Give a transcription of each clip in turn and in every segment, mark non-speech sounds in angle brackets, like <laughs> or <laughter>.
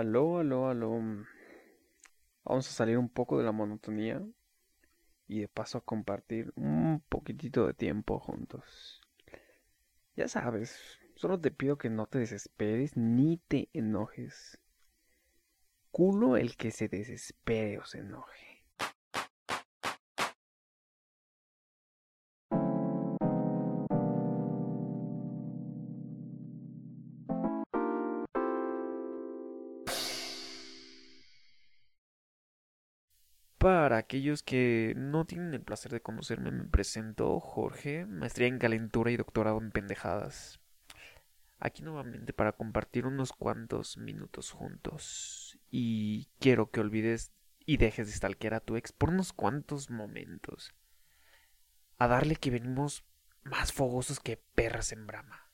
Aló, aló, aló. Vamos a salir un poco de la monotonía y de paso a compartir un poquitito de tiempo juntos. Ya sabes, solo te pido que no te desesperes ni te enojes. Culo el que se desespere o se enoje. Para aquellos que no tienen el placer de conocerme, me presento Jorge, maestría en calentura y doctorado en pendejadas. Aquí nuevamente para compartir unos cuantos minutos juntos. Y quiero que olvides y dejes de stalkear a tu ex por unos cuantos momentos. A darle que venimos más fogosos que perras en brama.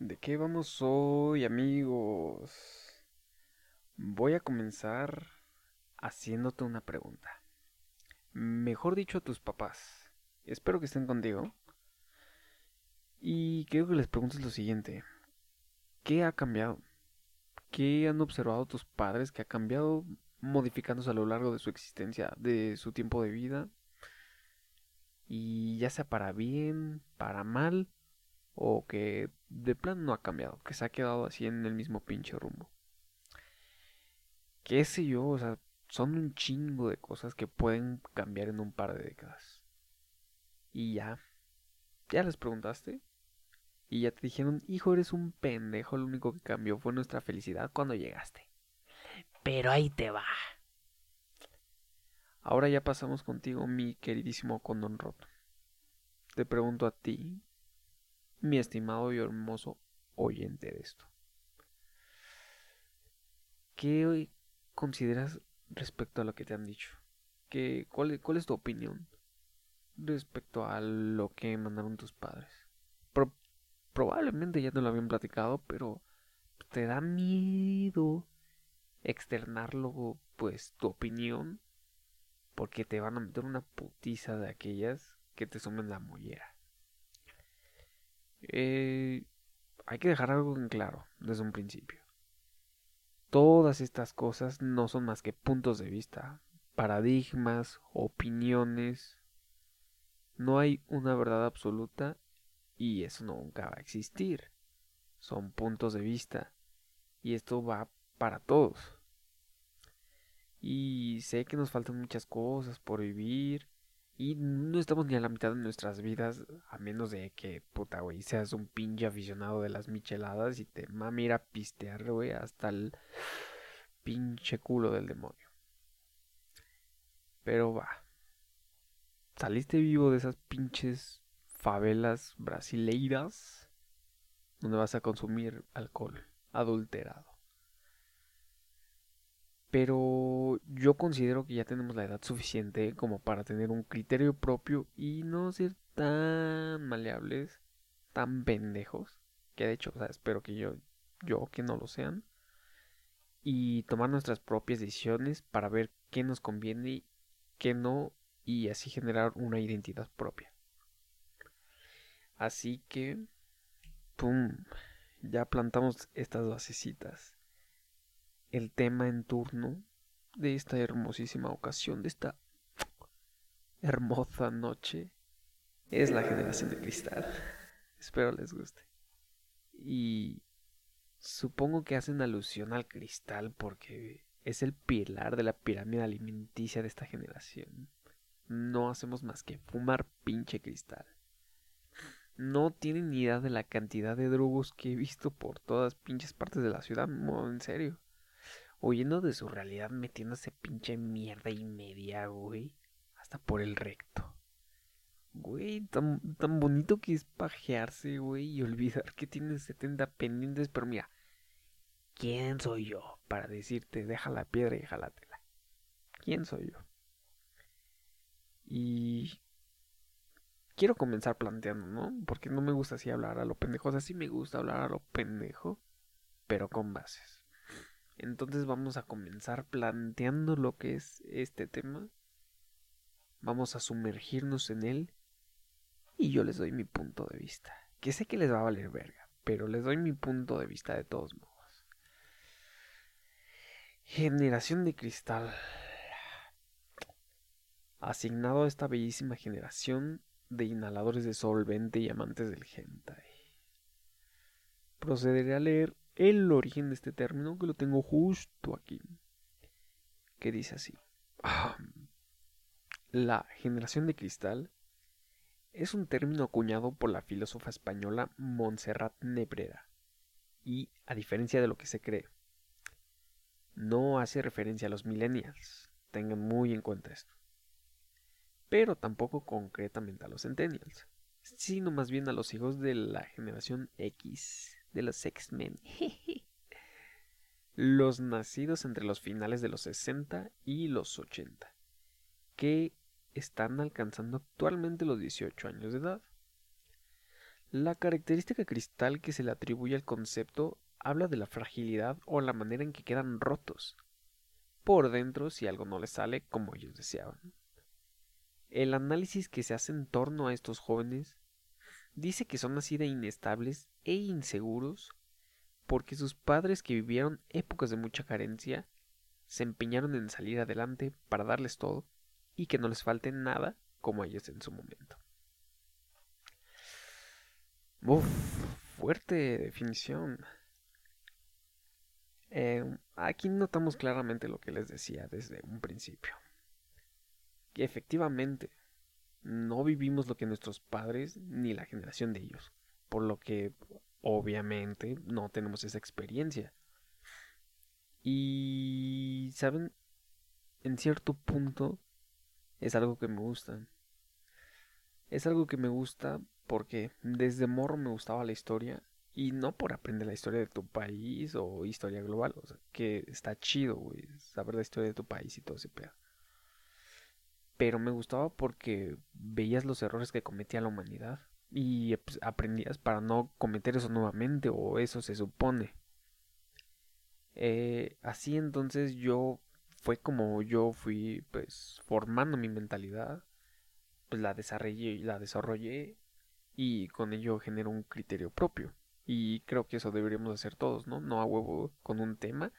¿De qué vamos hoy, amigos? Voy a comenzar haciéndote una pregunta. Mejor dicho a tus papás. Espero que estén contigo. Y quiero que les preguntes lo siguiente. ¿Qué ha cambiado? ¿Qué han observado tus padres que ha cambiado modificándose a lo largo de su existencia, de su tiempo de vida? Y ya sea para bien, para mal, o que de plan no ha cambiado, que se ha quedado así en el mismo pinche rumbo. ¿Qué sé yo? O sea, son un chingo de cosas que pueden cambiar en un par de décadas. Y ya. ¿Ya les preguntaste? Y ya te dijeron, hijo, eres un pendejo, lo único que cambió fue nuestra felicidad cuando llegaste. Pero ahí te va. Ahora ya pasamos contigo, mi queridísimo condón roto. Te pregunto a ti, mi estimado y hermoso oyente de esto. ¿Qué consideras respecto a lo que te han dicho? ¿Qué, cuál, ¿Cuál es tu opinión respecto a lo que mandaron tus padres? probablemente ya te lo habían platicado, pero te da miedo externarlo, pues, tu opinión, porque te van a meter una putiza de aquellas que te sumen la mollera. Eh, hay que dejar algo en claro desde un principio. Todas estas cosas no son más que puntos de vista, paradigmas, opiniones. No hay una verdad absoluta y eso nunca va a existir. Son puntos de vista y esto va para todos. Y sé que nos faltan muchas cosas por vivir y no estamos ni a la mitad de nuestras vidas, a menos de que, puta, güey, seas un pinche aficionado de las micheladas y te mami ir a pistear, güey, hasta el pinche culo del demonio. Pero va. ¿Saliste vivo de esas pinches favelas brasileiras? Donde vas a consumir alcohol adulterado. Pero yo considero que ya tenemos la edad suficiente como para tener un criterio propio y no ser tan maleables, tan pendejos, que de hecho, espero que yo, yo que no lo sean, y tomar nuestras propias decisiones para ver qué nos conviene, qué no, y así generar una identidad propia. Así que, ¡pum! Ya plantamos estas basecitas el tema en turno de esta hermosísima ocasión, de esta hermosa noche, es la generación de cristal. <laughs> Espero les guste. Y supongo que hacen alusión al cristal porque es el pilar de la pirámide alimenticia de esta generación. No hacemos más que fumar pinche cristal. No tienen ni idea de la cantidad de drogos que he visto por todas pinches partes de la ciudad, en serio huyendo de su realidad, metiéndose pinche mierda y media, güey, hasta por el recto. Güey, tan, tan bonito que es pajearse, güey, y olvidar que tienes 70 pendientes, pero mira, ¿quién soy yo para decirte deja la piedra y jalatela? ¿Quién soy yo? Y quiero comenzar planteando, ¿no? Porque no me gusta así hablar a lo pendejo. O sea, sí me gusta hablar a lo pendejo, pero con bases. Entonces vamos a comenzar planteando lo que es este tema. Vamos a sumergirnos en él. Y yo les doy mi punto de vista. Que sé que les va a valer verga. Pero les doy mi punto de vista de todos modos. Generación de cristal. Asignado a esta bellísima generación de inhaladores de solvente y amantes del hentai. Procederé a leer el origen de este término que lo tengo justo aquí. Que dice así. La generación de cristal es un término acuñado por la filósofa española Montserrat Nebrera y, a diferencia de lo que se cree, no hace referencia a los millennials. Tengan muy en cuenta esto. Pero tampoco concretamente a los centennials, sino más bien a los hijos de la generación X, de los X-Men. <laughs> los nacidos entre los finales de los 60 y los 80, que están alcanzando actualmente los 18 años de edad. La característica cristal que se le atribuye al concepto habla de la fragilidad o la manera en que quedan rotos por dentro si algo no les sale como ellos deseaban. El análisis que se hace en torno a estos jóvenes dice que son así de inestables e inseguros porque sus padres que vivieron épocas de mucha carencia se empeñaron en salir adelante para darles todo y que no les falte nada como ellos en su momento. Uf, fuerte definición. Eh, aquí notamos claramente lo que les decía desde un principio. Que efectivamente no vivimos lo que nuestros padres ni la generación de ellos. Por lo que obviamente no tenemos esa experiencia. Y, ¿saben? En cierto punto es algo que me gusta. Es algo que me gusta porque desde morro me gustaba la historia y no por aprender la historia de tu país o historia global, o sea, que está chido, güey, saber la historia de tu país y todo ese pedo. Pero me gustaba porque veías los errores que cometía la humanidad y aprendías para no cometer eso nuevamente o eso se supone. Eh, así entonces yo fue como yo fui pues formando mi mentalidad, pues la desarrollé, la desarrollé y con ello genero un criterio propio. Y creo que eso deberíamos hacer todos, ¿no? No a huevo con un tema,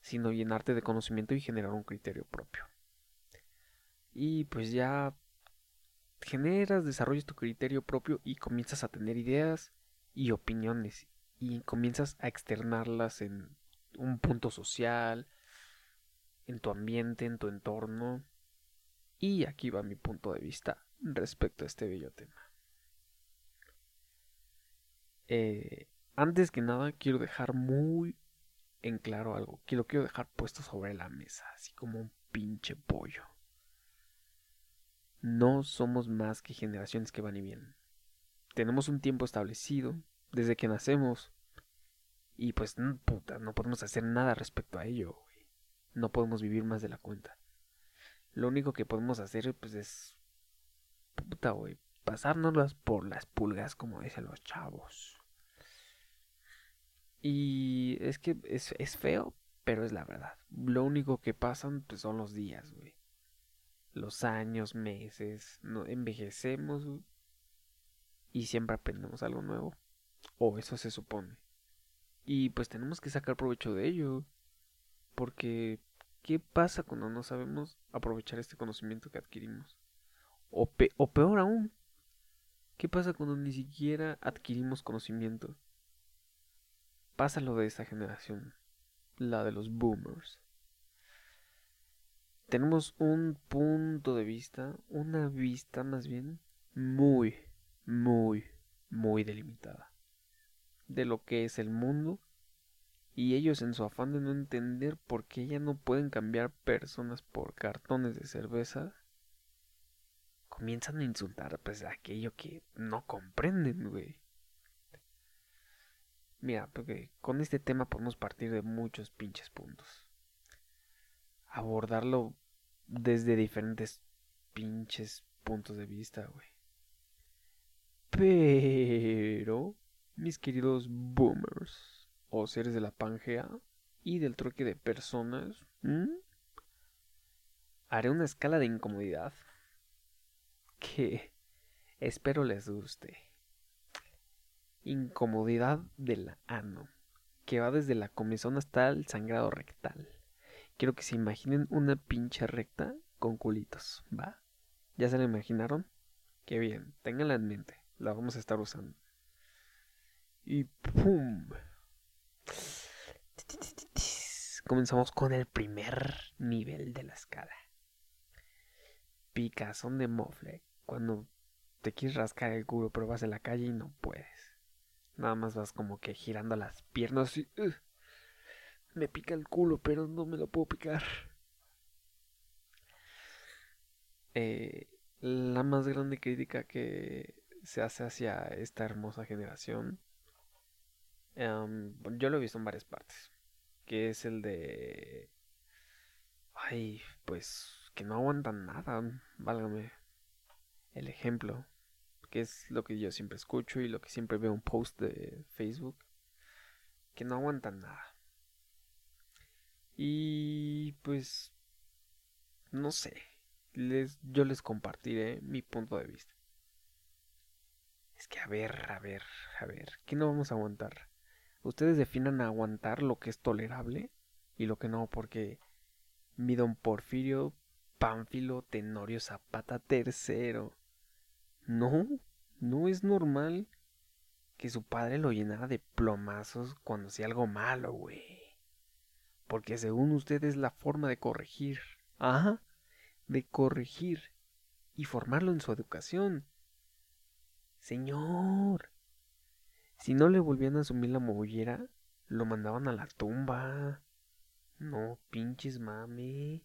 sino llenarte de conocimiento y generar un criterio propio. Y pues ya generas, desarrollas tu criterio propio y comienzas a tener ideas y opiniones y comienzas a externarlas en un punto social, en tu ambiente, en tu entorno. Y aquí va mi punto de vista respecto a este bello tema. Eh, antes que nada, quiero dejar muy en claro algo. Quiero, quiero dejar puesto sobre la mesa, así como un pinche pollo. No somos más que generaciones que van y vienen. Tenemos un tiempo establecido desde que nacemos. Y pues, puta, no podemos hacer nada respecto a ello no podemos vivir más de la cuenta. Lo único que podemos hacer, pues, es. Puta, güey. Pasárnoslas por las pulgas, como dicen los chavos. Y es que es, es feo, pero es la verdad. Lo único que pasan, pues, son los días, güey. Los años, meses. Envejecemos, Y siempre aprendemos algo nuevo. O eso se supone. Y pues tenemos que sacar provecho de ello. Porque, ¿qué pasa cuando no sabemos aprovechar este conocimiento que adquirimos? O, o peor aún, ¿qué pasa cuando ni siquiera adquirimos conocimiento? Pasa lo de esta generación, la de los boomers. Tenemos un punto de vista, una vista más bien, muy, muy, muy delimitada de lo que es el mundo y ellos en su afán de no entender por qué ya no pueden cambiar personas por cartones de cerveza, comienzan a insultar pues aquello que no comprenden, güey. Mira, porque con este tema podemos partir de muchos pinches puntos. Abordarlo desde diferentes pinches puntos de vista, güey. Pero, mis queridos boomers, o seres de la Pangea y del troque de personas, haré una escala de incomodidad que espero les guste. Incomodidad del ano, que va desde la comezón hasta el sangrado rectal. Quiero que se imaginen una pinche recta con culitos, ¿va? ¿Ya se la imaginaron? Qué bien, ténganla en mente, la vamos a estar usando. Y ¡pum! Comenzamos con el primer nivel de la escala. Picazón de mofle. Cuando te quieres rascar el culo pero vas en la calle y no puedes. Nada más vas como que girando las piernas y... me pica el culo pero no me lo puedo picar. Eh, la más grande crítica que se hace hacia esta hermosa generación, em, yo lo he visto en varias partes, que es el de... Ay, pues que no aguantan nada, válgame. El ejemplo, que es lo que yo siempre escucho y lo que siempre veo en post de Facebook, que no aguantan nada. Y pues, no sé, les, yo les compartiré mi punto de vista. Es que a ver, a ver, a ver, ¿qué no vamos a aguantar? Ustedes definan aguantar lo que es tolerable y lo que no, porque mi don Porfirio Pánfilo Tenorio Zapata tercero. No, no es normal que su padre lo llenara de plomazos cuando hacía algo malo, güey. Porque según usted es la forma de corregir. Ajá de corregir y formarlo en su educación. Señor, si no le volvían a asumir la mollera, lo mandaban a la tumba. No, pinches mami.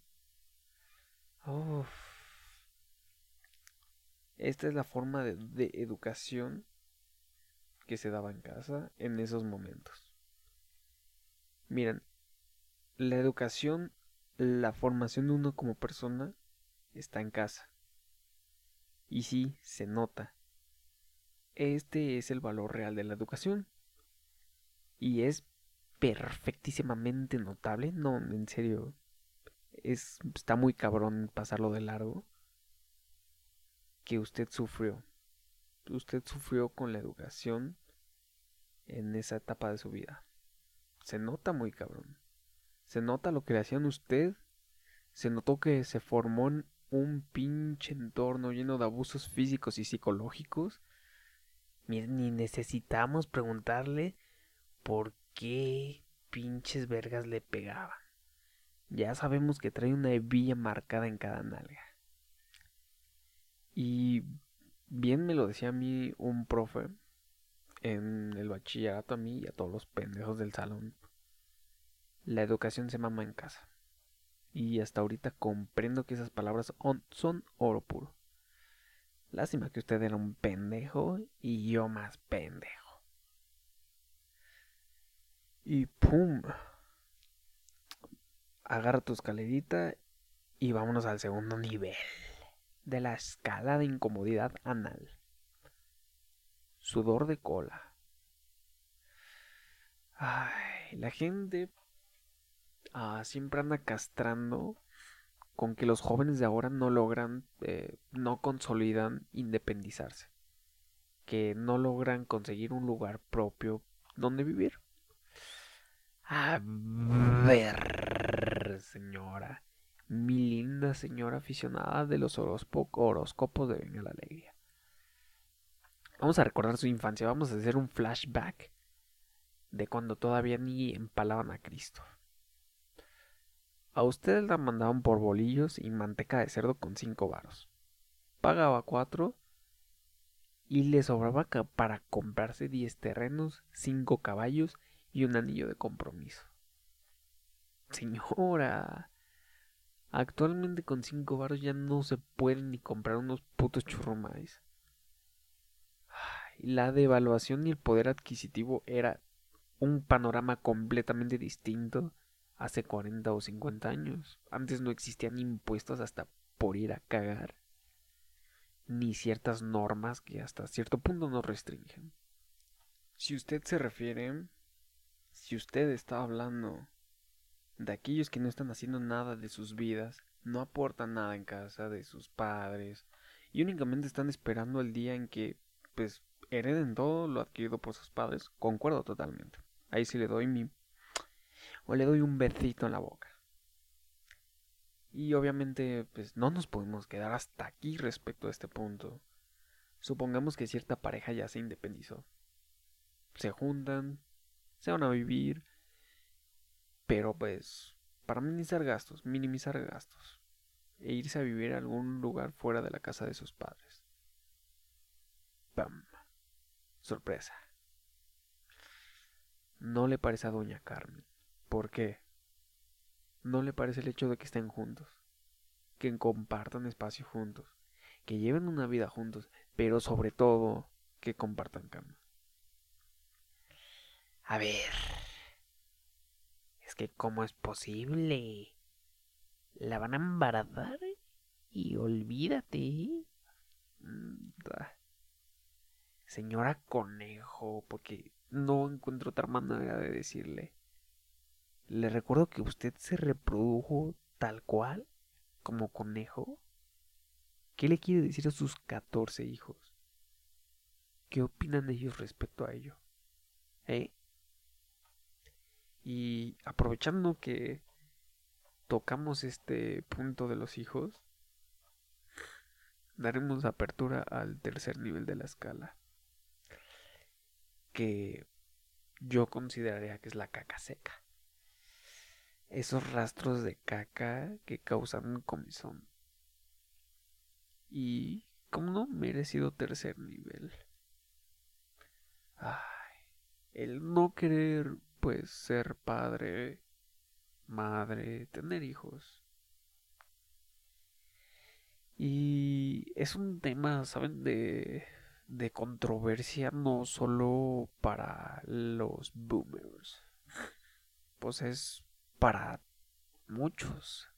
Esta es la forma de, de educación que se daba en casa en esos momentos. Miren, la educación, la formación de uno como persona está en casa. Y sí, se nota. Este es el valor real de la educación. Y es perfectísimamente notable. No, en serio. Es, está muy cabrón pasarlo de largo. Que usted sufrió. Usted sufrió con la educación en esa etapa de su vida. Se nota muy cabrón. Se nota lo que le hacían usted. Se notó que se formó en un pinche entorno lleno de abusos físicos y psicológicos. Ni necesitamos preguntarle por qué pinches vergas le pegaban. Ya sabemos que trae una hebilla marcada en cada nalga. Y bien me lo decía a mí un profe en el bachillerato a mí y a todos los pendejos del salón. La educación se mama en casa. Y hasta ahorita comprendo que esas palabras son oro puro. Lástima que usted era un pendejo y yo más pendejo. Y pum. Agarra tu escalerita y vámonos al segundo nivel de la escala de incomodidad anal. Sudor de cola. Ay, la gente Ah, siempre anda castrando con que los jóvenes de ahora no logran, eh, no consolidan independizarse, que no logran conseguir un lugar propio donde vivir. A ver, señora, mi linda señora aficionada de los horóscopos de Venga la Alegría. Vamos a recordar su infancia, vamos a hacer un flashback de cuando todavía ni empalaban a Cristo. A usted la mandaban por bolillos y manteca de cerdo con cinco varos. Pagaba cuatro y le sobraba para comprarse diez terrenos, cinco caballos y un anillo de compromiso. Señora, actualmente con cinco varos ya no se pueden ni comprar unos putos churrumais. La devaluación y el poder adquisitivo era un panorama completamente distinto hace 40 o 50 años. Antes no existían impuestos hasta por ir a cagar. Ni ciertas normas que hasta cierto punto nos restringen. Si usted se refiere, si usted está hablando de aquellos que no están haciendo nada de sus vidas, no aportan nada en casa de sus padres y únicamente están esperando el día en que pues hereden todo lo adquirido por sus padres, concuerdo totalmente. Ahí sí le doy mi o le doy un besito en la boca. Y obviamente, pues no nos podemos quedar hasta aquí respecto a este punto. Supongamos que cierta pareja ya se independizó. Se juntan, se van a vivir, pero pues para minimizar gastos, minimizar gastos e irse a vivir a algún lugar fuera de la casa de sus padres. ¡Pam! Sorpresa. No le parece a doña Carmen. ¿Por qué? No le parece el hecho de que estén juntos, que compartan espacio juntos, que lleven una vida juntos, pero sobre todo que compartan cama. A ver. Es que ¿cómo es posible? La van a embarazar y olvídate. Mm, Señora Conejo, porque no encuentro otra manera de decirle. Le recuerdo que usted se reprodujo tal cual, como conejo. ¿Qué le quiere decir a sus 14 hijos? ¿Qué opinan ellos respecto a ello? ¿Eh? Y aprovechando que tocamos este punto de los hijos, daremos apertura al tercer nivel de la escala, que yo consideraría que es la caca seca esos rastros de caca que causan comezón. Y, como no, merecido tercer nivel. Ay, el no querer, pues, ser padre, madre, tener hijos. Y es un tema, ¿saben? De, de controversia no solo para los boomers. Pues es para muchos,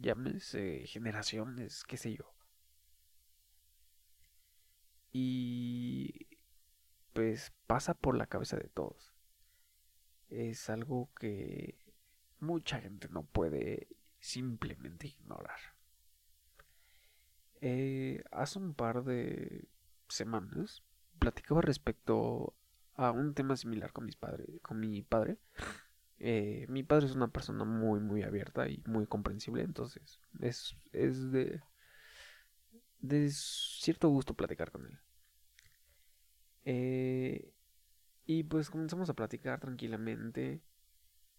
llámese generaciones, qué sé yo. Y pues pasa por la cabeza de todos. Es algo que mucha gente no puede simplemente ignorar. Eh, hace un par de semanas platicaba respecto a un tema similar con mis padres, con mi padre eh, mi padre es una persona muy, muy abierta y muy comprensible, entonces es, es de, cierto gusto platicar con él. Eh, y pues comenzamos a platicar tranquilamente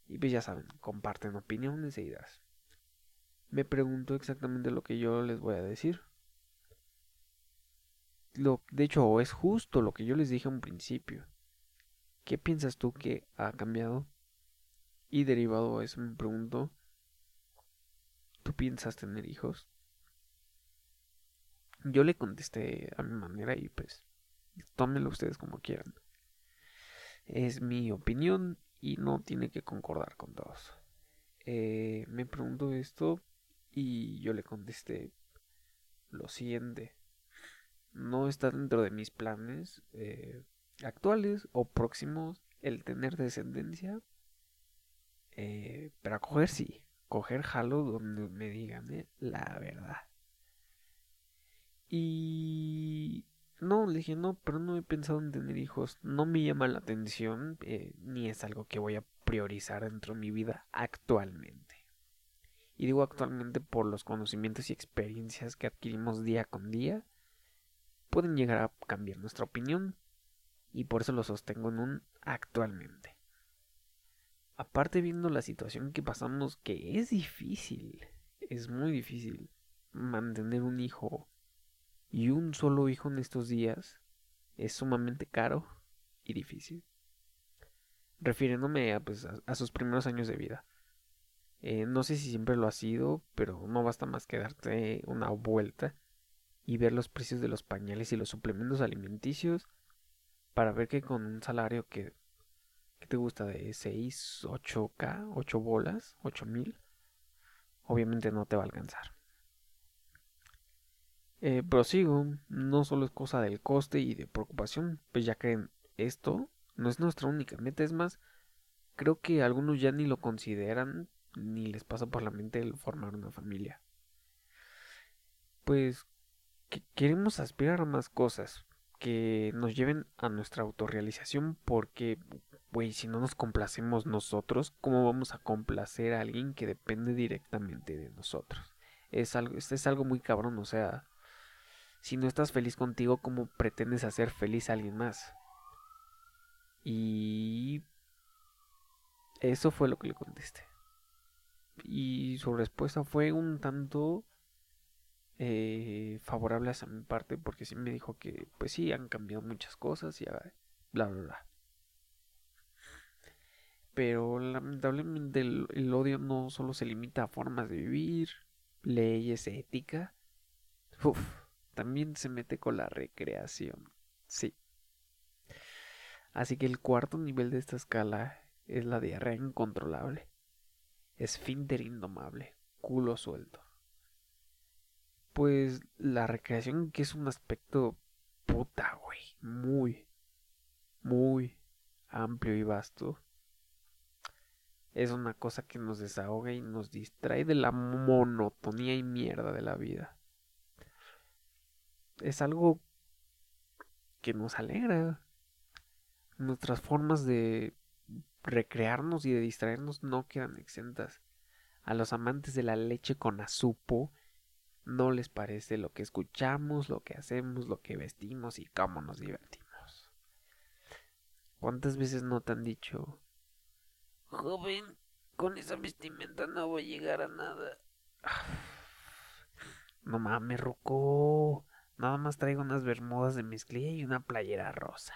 y pues ya saben, comparten opiniones e ideas. Me preguntó exactamente lo que yo les voy a decir. Lo, de hecho, es justo lo que yo les dije a un principio. ¿Qué piensas tú que ha cambiado y derivado a eso me pregunto, ¿tú piensas tener hijos? Yo le contesté a mi manera y pues tómenlo ustedes como quieran. Es mi opinión y no tiene que concordar con todos. Eh, me preguntó esto y yo le contesté lo siguiente. No está dentro de mis planes eh, actuales o próximos el tener descendencia, eh, pero coger sí. Coger jalo donde me digan eh, la verdad. Y... No, le dije, no, pero no he pensado en tener hijos. No me llama la atención, eh, ni es algo que voy a priorizar dentro de mi vida actualmente. Y digo actualmente por los conocimientos y experiencias que adquirimos día con día, pueden llegar a cambiar nuestra opinión. Y por eso lo sostengo en un actualmente. Aparte viendo la situación que pasamos, que es difícil, es muy difícil mantener un hijo y un solo hijo en estos días es sumamente caro y difícil. Refiriéndome a, pues, a, sus primeros años de vida. Eh, no sé si siempre lo ha sido, pero no basta más que darte una vuelta y ver los precios de los pañales y los suplementos alimenticios para ver que con un salario que ¿qué te gusta? De 6, 8K, 8 bolas, 8000, obviamente no te va a alcanzar. Eh, prosigo, no solo es cosa del coste y de preocupación, pues ya que esto no es nuestra única meta, es más, creo que algunos ya ni lo consideran ni les pasa por la mente el formar una familia. Pues que queremos aspirar a más cosas que nos lleven a nuestra autorrealización porque Güey, si no nos complacemos nosotros, ¿cómo vamos a complacer a alguien que depende directamente de nosotros? es algo, es algo muy cabrón, o sea, si no estás feliz contigo, ¿cómo pretendes hacer feliz a alguien más? Y eso fue lo que le contesté. Y su respuesta fue un tanto eh, favorable a mi parte, porque sí me dijo que, pues sí, han cambiado muchas cosas y bla, bla, bla. Pero lamentablemente el, odio no solo se limita a formas de vivir, leyes, ética. Uf, también se mete con la recreación. Sí. Así que el cuarto nivel de esta escala es la diarrea incontrolable. Esfínter indomable. Culo suelto. Pues la recreación que es un aspecto puta, güey. Muy, muy amplio y vasto es una cosa que nos desahoga y nos distrae de la monotonía y mierda de la vida. Es algo que nos alegra. Nuestras formas de recrearnos y de distraernos no quedan exentas. A los amantes de la leche con azupo no les parece lo que escuchamos, lo que hacemos, lo que vestimos y cómo nos divertimos. ¿Cuántas veces no te han dicho Joven, con esa vestimenta no voy a llegar a nada. <sighs> No mames, Ruco. Nada más traigo unas bermudas de mezclilla y una playera rosa.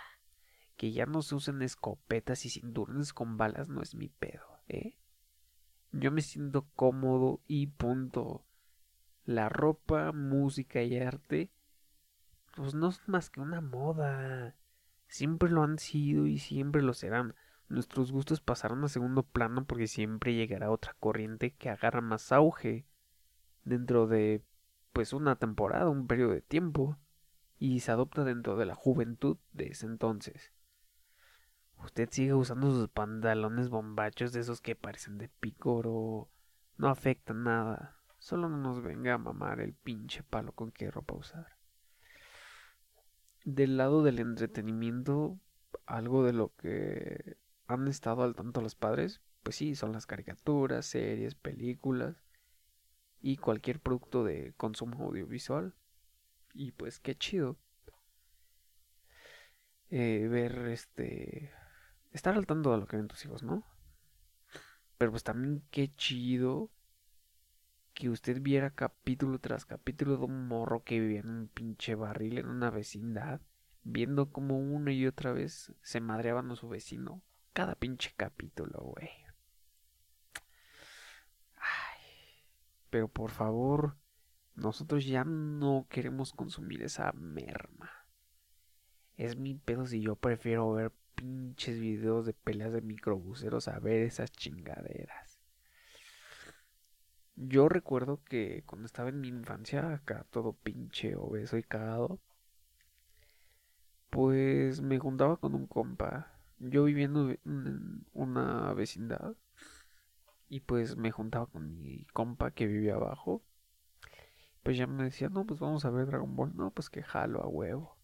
Que ya no se usen escopetas y cinturones con balas no es mi pedo, ¿eh? Yo me siento cómodo y punto. La ropa, música y arte, pues no es más que una moda. Siempre lo han sido y siempre lo serán. Nuestros gustos pasaron a segundo plano porque siempre llegará otra corriente que agarra más auge dentro de pues una temporada, un periodo de tiempo, y se adopta dentro de la juventud de ese entonces. Usted sigue usando sus pantalones bombachos de esos que parecen de pícoro. No afecta nada. Solo no nos venga a mamar el pinche palo con qué ropa usar. Del lado del entretenimiento, algo de lo que han estado al tanto los padres, pues sí, son las caricaturas, series, películas y cualquier producto de consumo audiovisual. Y pues qué chido. Eh, ver este... Estar al tanto de lo que ven tus hijos, ¿no? Pero pues también qué chido que usted viera capítulo tras capítulo de un morro que vivía en un pinche barril en una vecindad, viendo como una y otra vez se madreaban a su vecino cada pinche capítulo, güey. Ay, pero por favor, nosotros ya no queremos consumir esa merma. Es mi pedo si yo prefiero ver pinches videos de peleas de microbuseros a ver esas chingaderas. Yo recuerdo que cuando estaba en mi infancia, acá todo pinche obeso y cagado, pues me juntaba con un compa yo viviendo en una vecindad y pues me juntaba con mi compa que vivía abajo. Pues ya me decía, no, pues vamos a ver Dragon Ball. No, pues que jalo a huevo.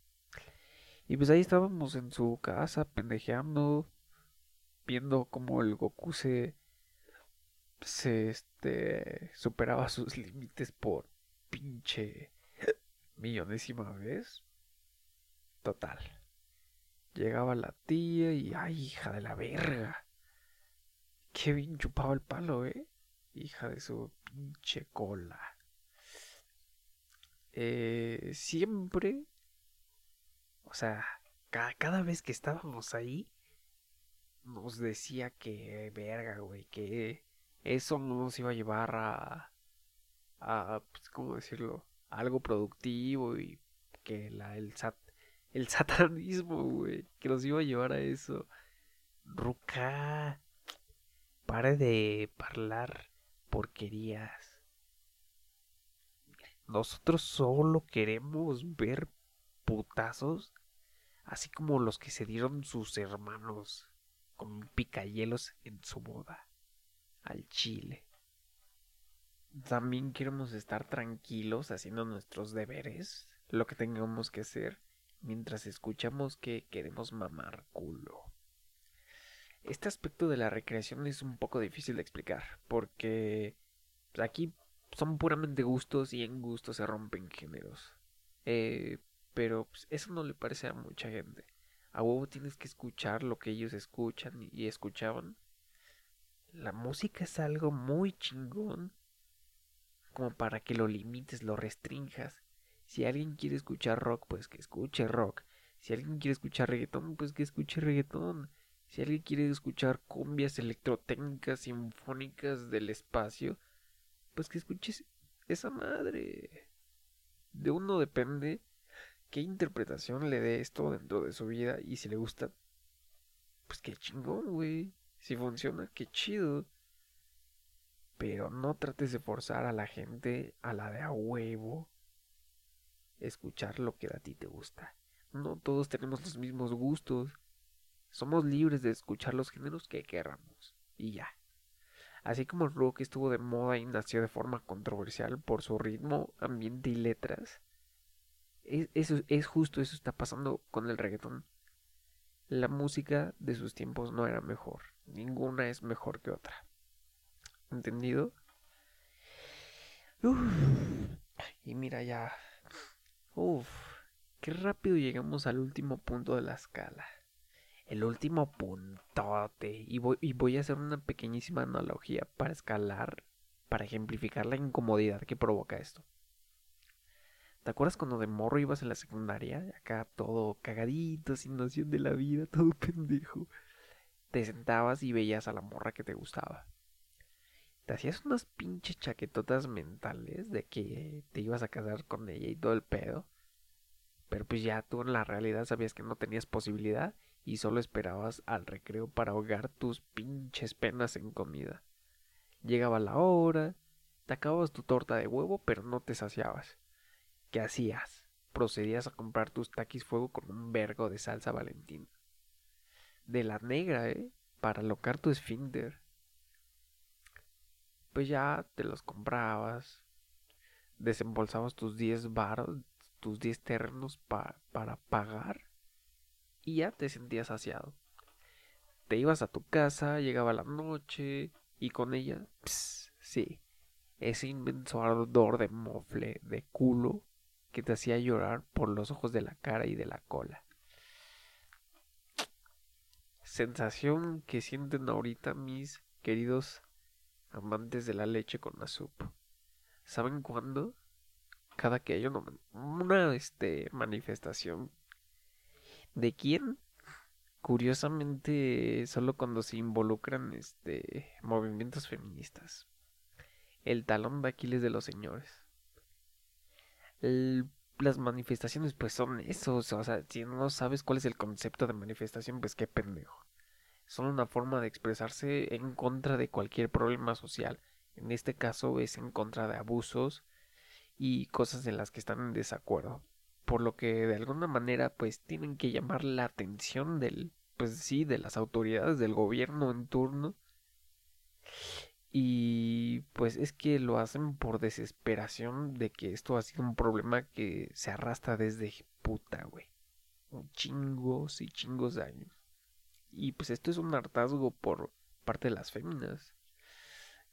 Y pues ahí estábamos en su casa pendejeando, viendo cómo el Goku se, se este, superaba sus <laughs> límites por pinche millonésima vez. Total. Llegaba la tía y, ay, hija de la verga. Qué bien chupaba el palo, ¿eh? Hija de su pinche cola. Eh, siempre, o sea, cada, cada vez que estábamos ahí, nos decía que, verga, güey, que eso no nos iba a llevar a, a pues, ¿cómo decirlo? algo productivo y que la, el SAT el satanismo, güey, que nos iba a llevar a eso. Ruca, pare de hablar porquerías. Nosotros solo queremos ver putazos, así como los que se dieron sus hermanos con picayelos en su boda al chile. También queremos estar tranquilos haciendo nuestros deberes, lo que tengamos que hacer mientras escuchamos que queremos mamar culo. Este aspecto de la recreación es un poco difícil de explicar, porque aquí son puramente gustos y en gustos se rompen géneros. Eh, pero pues, eso no le parece a mucha gente. A huevo tienes que escuchar lo que ellos escuchan y escuchaban. La música es algo muy chingón como para que lo limites, lo restrinjas. Si alguien quiere escuchar rock, pues que escuche rock. Si alguien quiere escuchar reggaetón, pues que escuche reggaetón. Si alguien quiere escuchar cumbias electrotécnicas sinfónicas del espacio, pues que escuches esa madre. De uno depende qué interpretación le dé esto dentro de su vida y si le gusta, pues qué chingón, güey. Si funciona, qué chido. Pero no trates de forzar a la gente a la de a huevo escuchar lo que a ti te gusta. No todos tenemos los mismos gustos. Somos libres de escuchar los géneros que queramos. Y ya. Así como el rock estuvo de moda y nació de forma controversial por su ritmo, ambiente y letras, es, es justo eso está pasando con el reggaetón. La música de sus tiempos no era mejor. Ninguna es mejor que otra. ¿Entendido? Y mira ya. Uf, qué rápido llegamos al último punto de la escala. El último puntote. Y voy, y voy a hacer una pequeñísima analogía para escalar, para ejemplificar la incomodidad que provoca esto. ¿Te acuerdas cuando de morro ibas en la secundaria? Acá todo cagadito, sin noción de la vida, <laughs> todo pendejo. Te sentabas y veías a la morra que te gustaba te hacías unas pinches chaquetotas mentales de que te ibas a casar con ella y todo el pedo. Pero pues ya tú en la realidad sabías que no tenías posibilidad y solo esperabas al recreo para ahogar tus pinches penas en comida. Llegaba la hora, te acababas tu torta de huevo pero no te saciabas. ¿Qué hacías? Procedías a comprar tus taquis fuego con un vergo de salsa valentina. De la negra, ¿eh? Para locar tu esfínter pues ya te los comprabas, desembolsabas tus 10 baros, tus 10 terrenos para pagar y ya te sentías saciado. Te ibas a tu casa, llegaba la noche y con ella, sí, ese inmenso ardor de mofle, de culo, que te hacía llorar por los ojos de la cara y de la cola. Sensación que sienten ahorita mis queridos amantes de la leche con sup. ¿Saben cuándo? Cada que hay una, una este, manifestación. ¿De quién? Curiosamente, solo cuando se involucran este, movimientos feministas. El talón de Aquiles de los señores. las manifestaciones pues son eso, o sea, si no sabes cuál es el concepto de manifestación, pues qué pendejo son una forma de expresarse en contra de cualquier problema social. En este caso es en contra de abusos y cosas en las que están en desacuerdo. Por lo que de alguna manera pues tienen que llamar la atención del pues sí, de las autoridades del gobierno en turno. Y pues es que lo hacen por desesperación de que esto ha sido un problema que se arrastra desde puta, güey. Chingos y chingos de años. Y pues esto es un hartazgo por parte de las féminas.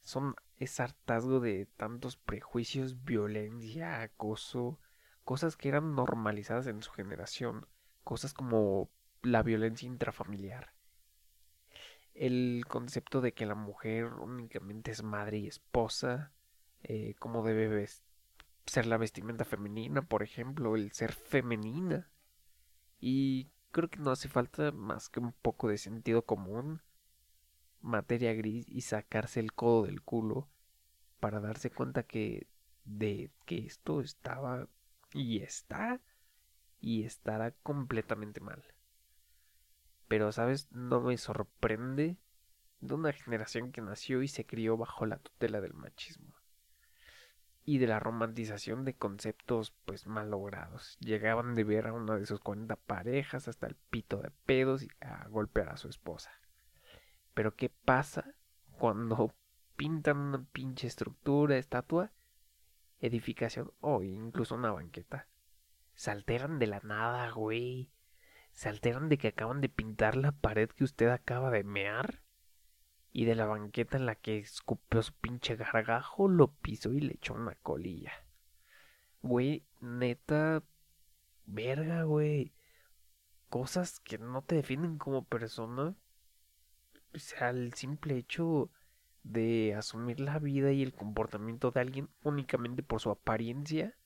Son es hartazgo de tantos prejuicios, violencia, acoso, cosas que eran normalizadas en su generación, cosas como la violencia intrafamiliar. El concepto de que la mujer únicamente es madre y esposa, eh, cómo debe ser la vestimenta femenina, por ejemplo, el ser femenina. Y creo que no hace falta más que un poco de sentido común, materia gris y sacarse el codo del culo para darse cuenta que de que esto estaba y está y estará completamente mal. Pero, ¿sabes? No me sorprende de una generación que nació y se crió bajo la tutela del machismo y de la romantización de conceptos pues mal logrados. Llegaban de ver a una de sus 40 parejas hasta el pito de pedos y a golpear a su esposa. Pero ¿qué pasa cuando <laughs> pintan una pinche estructura, estatua, edificación o incluso una banqueta? Se alteran de la nada, güey. Se alteran de que acaban de pintar la pared que usted acaba de mear. Y de la banqueta en la que escupió su pinche gargajo, lo pisó y le echó una colilla. Güey, neta, verga, güey. Cosas que no te definen como persona. O sea, el simple hecho de asumir la vida y el comportamiento de alguien únicamente por su apariencia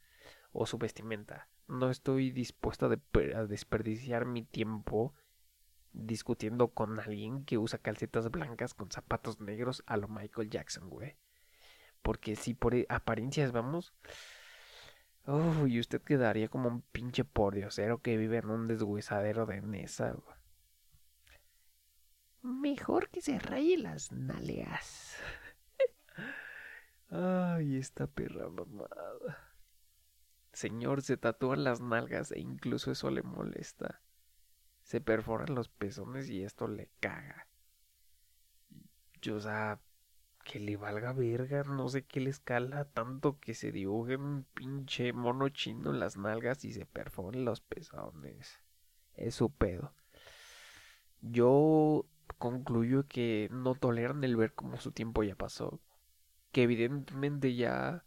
o su vestimenta. No estoy dispuesto a, desperdiciar mi tiempo discutiendo con alguien que usa calcetas blancas con zapatos negros a lo Michael Jackson, güey. Porque si por apariencias vamos... Uy, y usted quedaría como un pinche pordiosero que vive en un deshuesadero de Nesa. Mejor que se raye las nalgas. <laughs> Ay, esta perra mamada. Señor, se tatúan las nalgas e incluso eso le molesta. Se perforan los pezones y esto le caga. Yo, o sea, que le valga verga, no sé qué le escala tanto que se dibuje un pinche mono chino en las nalgas y se perforen los pezones. Es su pedo. Yo concluyo que no toleran el ver cómo su tiempo ya pasó, que evidentemente ya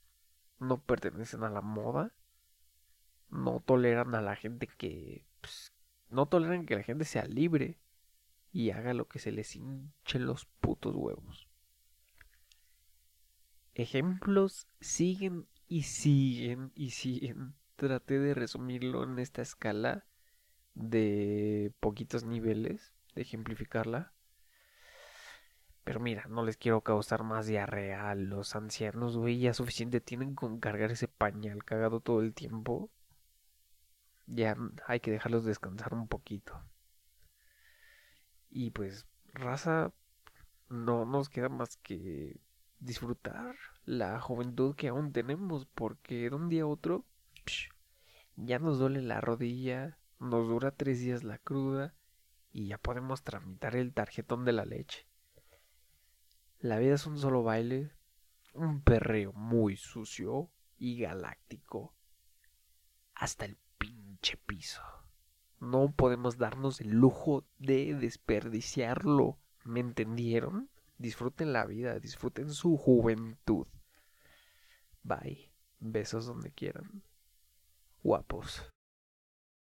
no pertenecen a la moda, no toleran a la gente que pues, no toleran que la gente sea libre y haga lo que se les hinchen los putos huevos. Ejemplos siguen y siguen y siguen. Traté de resumirlo en esta escala de poquitos niveles, de ejemplificarla. Pero mira, no les quiero causar más diarrea a los ancianos, güey. Ya suficiente tienen con cargar ese pañal cagado todo el tiempo. Ya hay que dejarlos descansar un poquito. Y pues, raza, no nos queda más que disfrutar la juventud que aún tenemos, porque de un día a otro ya nos duele la rodilla, nos dura tres días la cruda y ya podemos tramitar el tarjetón de la leche. La vida es un solo baile, un perreo muy sucio y galáctico. Hasta el piso. No podemos darnos el lujo de desperdiciarlo. ¿Me entendieron? Disfruten la vida, disfruten su juventud. Bye. Besos donde quieran. Guapos.